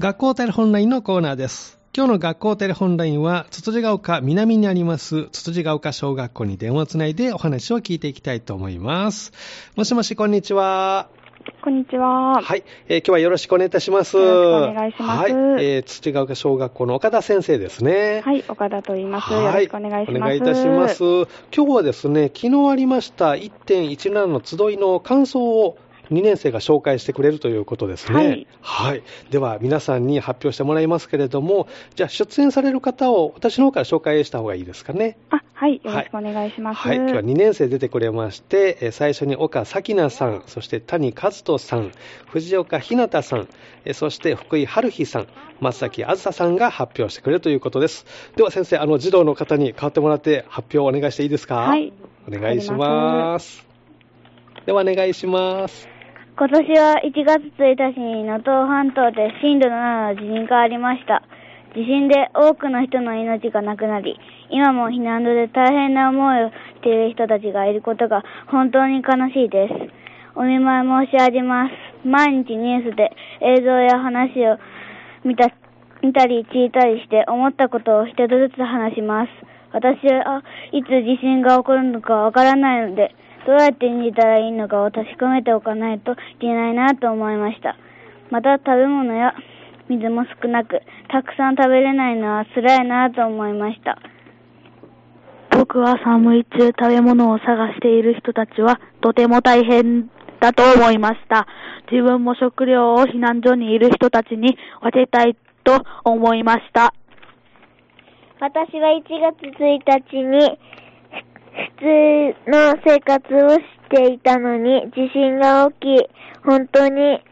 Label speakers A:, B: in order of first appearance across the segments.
A: 学校テレホンラインのコーナーです。今日の学校テレホンラインは、つつじが丘南にあります、つつじが丘小学校に電話をつないでお話を聞いていきたいと思います。もしもし、こんにちは。
B: こんにちは。
A: はい、えー今日はよろしくお願いいたします。
B: よろしくお願いします
A: はい、えー、土ヶ丘小学校の岡田先生ですね。
B: はい、岡田と言います。
A: はい
B: よろしくお願いします。
A: お願いいたします。今日はですね、昨日ありました1.17の集いの感想を2年生が紹介してくれるということですね。
B: はい。
A: はい。では、皆さんに発表してもらいますけれども、じゃあ、出演される方を私の方から紹介した方がいいですかね。
B: あ、はい、よろしくお願いします。
A: はい、今日は2年生出てくれまして、えー最初に岡咲菜さん、そして谷和人さん、藤岡ひなたさん、えーそして福井春日さん、松崎あずささんが発表してくれるということです。では先生、あの児童の方に代わってもらって発表をお願いしていいですか？
B: はい。
A: お願いします。ではお願いします。
C: 今年は1月1日に能登半島で震度7の地震がありました。地震で多くの人の命がなくなり、今も避難所で大変な思いをしている人たちがいることが本当に悲しいです。お見舞い申し上げます。毎日ニュースで映像や話を見た見たり聞いたりして思ったことを一つずつ話します。私はいつ地震が起こるのかわからないので、どうやって演じたらいいのかを確かめておかないといけないなと思いました。また食べ物や水も少なく、たくさん食べれないのは辛いなと思いました。
D: 僕は寒い中食べ物を探している人たちはとても大変だと思いました。自分も食料を避難所にいる人たちに分けたいと思いました。
C: 私は1月1日に普通の生活をしていたのに地震が起き、本当に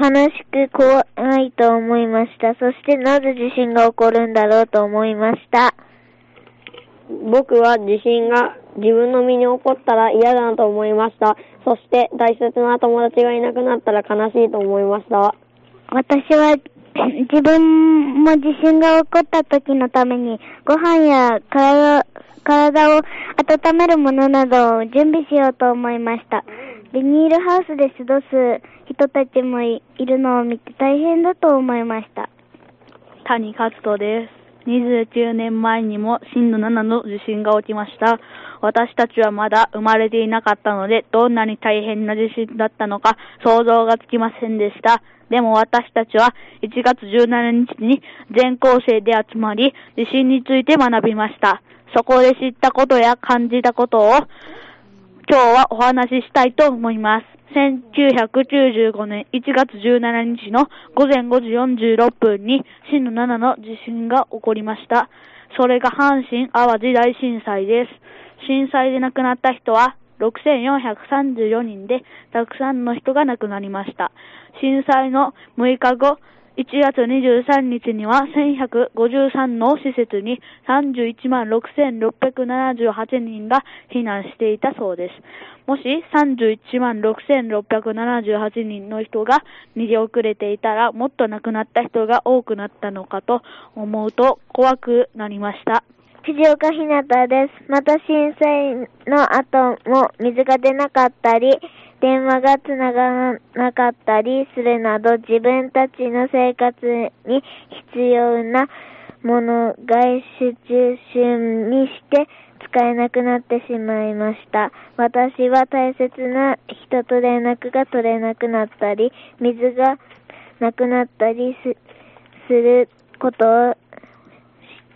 C: 悲しく怖いと思いました。そしてなぜ地震が起こるんだろうと思いました。
E: 僕は地震が自分の身に起こったら嫌だなと思いました。そして大切な友達がいなくなったら悲しいと思いました。
C: 私は自分も地震が起こった時のためにご飯や体体を温めるものなどを準備しようと思いました。ビニールハウスで過ごす人たちもいいるのを見て大変だと思いました。
D: 谷勝人です。29年前にも震度7の地震が起きました。私たちはまだ生まれていなかったので、どんなに大変な地震だったのか想像がつきませんでした。でも私たちは1月17日に全校生で集まり、地震について学びました。そこで知ったことや感じたことを今日はお話ししたいと思います。1995年1月17日の午前5時46分に震度7の地震が起こりました。それが阪神淡路大震災です。震災で亡くなった人は6434人で、たくさんの人が亡くなりました。震災の6日後、1月23日には1153の施設に31万6678人が避難していたそうです。もし31万6678人の人が逃げ遅れていたらもっと亡くなった人が多くなったのかと思うと怖くなりました。
C: 藤岡ひなたです。また震災の後も水が出なかったり、電話がつながらなかったりするなど自分たちの生活に必要なものが集中にして使えなくなってしまいました。私は大切な人と連絡が取れなくなったり、水がなくなったりすることを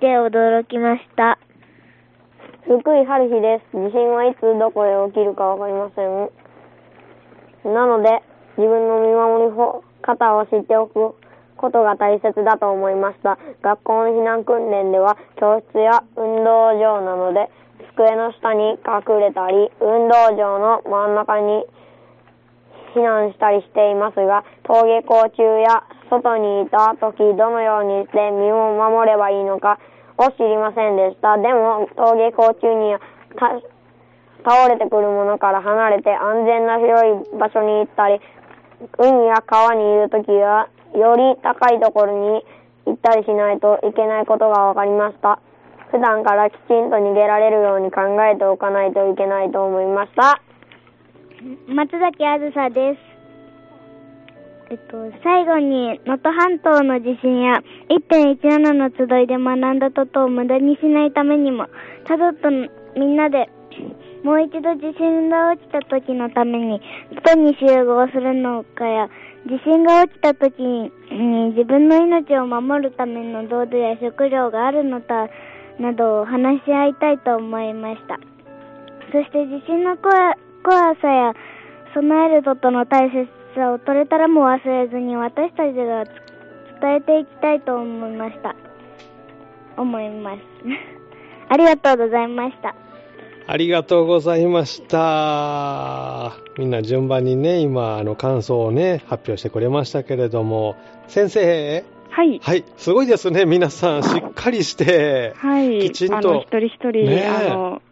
C: て驚きました。
E: 福井春日です。地震はいつどこで起きるかわかりません。なので、自分の見守り方を知っておくことが大切だと思いました。学校の避難訓練では、教室や運動場なので、机の下に隠れたり、運動場の真ん中に避難したりしていますが、登下校中や外にいた時どのようにして身を守ればいいのかを知りませんでした。でも、登下校中には倒れてくるものから離れて安全な広い場所に行ったり、海や川にいるときは、より高いところに行ったりしないといけないことが分かりました。普段からきちんと逃げられるように考えておかないといけないと思いました。
C: 松崎あずさです。えっと、最後に、能登半島の地震や1.17の集いで学んだことを無駄にしないためにも、家族とみんなで、もう一度地震が落ちた時のために、外に集合するのかや、地震が起きた時に自分の命を守るための道具や食料があるのかなどを話し合いたいと思いました。そして地震の怖さや備えることの大切さを取れたらも忘れずに私たちが伝えていきたいと思いました。思います。ありがとうございました。
A: ありがとうございました。みんな順番にね、今、あの、感想をね、発表してくれましたけれども、先生、
B: はい。
A: はい、すごいですね、皆さん、しっかりして、
B: はい。
A: きちんと
B: あの、一人一人、
A: ねえ
B: あの、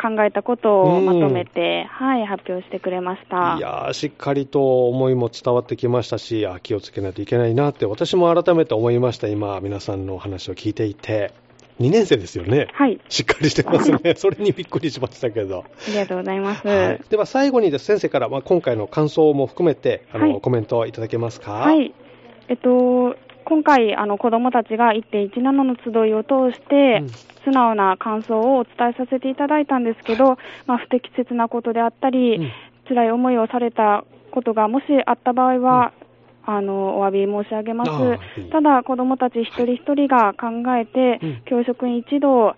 B: 考えたことをまとめて、はい、発表してくれました。
A: いやー、しっかりと思いも伝わってきましたし、あ気をつけないといけないなって、私も改めて思いました、今、皆さんのお話を聞いていて。2年生ですよね。
B: はい。
A: しっかりしてますね。それにびっくりしましたけど。
B: ありがとうございます。
A: はい、では最後にです先生から、まあ、今回の感想も含めてあの、
B: はい
A: コメントいただけますか？
B: はい。えっと、今回、あの、子供たちが1.17の集いを通して、
A: うん
B: 素直な感想をお伝えさせていただいたんですけど、まあ、不適切なことであったり、
A: うん。
B: 辛い思いをされたことがもしあった場合は、あの、お詫び申し上げます。ただ、子供たち一人一人が考えて、
A: うん。
B: 教職員一同、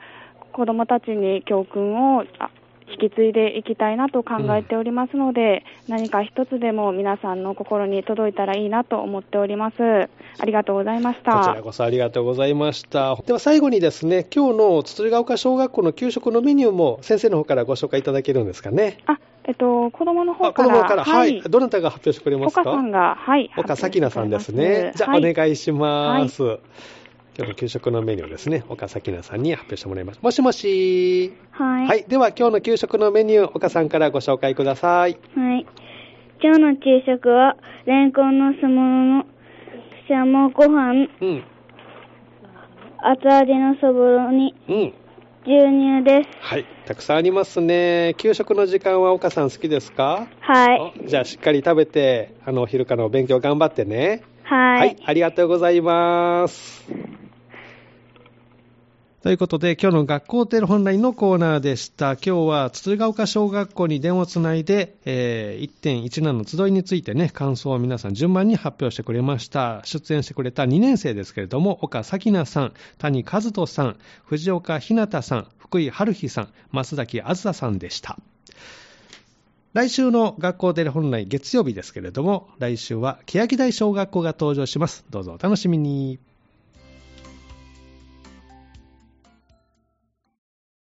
B: 子供たちに教訓をあ引き継いでいきたいなと考えておりますので、何か一つでも皆さんの心に届いたらいいなと思っております。ありがとうございました。
A: こちらこそありがとうございました。では最後にですね、今日の筒ヶ丘小学校の給食のメニューも先生の方からご紹介いただけるんですかね？
B: あ、えっと、子供の方
A: あ、
B: から。
A: 子供から、はい、どなたが発表してくれますか？
B: 岡さんが、はい。
A: 岡咲菜さんですね。じゃあ、
B: はい
A: お願いします。今日の給食のメニューをですね、岡咲菜さんに発表してもらいます。もしもし。
C: はい。
A: はい。では、今日の給食のメニュー、岡さんからご紹介ください。
C: はい。今日の昼食は、レンコンの酢物のシャモご飯、
A: うん。
C: 厚揚げのそぼろに
A: うん。
C: 牛乳です。
A: はい。たくさんありますね。給食の時間は岡さん好きですか？
C: はい。
A: おじゃあ、しっかり食べて、あの、お昼からのお勉強頑張ってね。
C: はい。
A: ありがとうございます。ということで、今日の学校テレホンラインのコーナーでした。今日は、筒ヶ丘小学校に電話をつないで、えー1.17の集いについてね、感想を皆さん順番に発表してくれました。出演してくれた2年生ですけれども、岡咲菜さん、谷和人さん、藤岡ひなたさん、福井春日さん、増崎あずささんでした。来週の学校テレホンライン月曜日ですけれども、来週は欅台小学校が登場します。どうぞお楽しみに。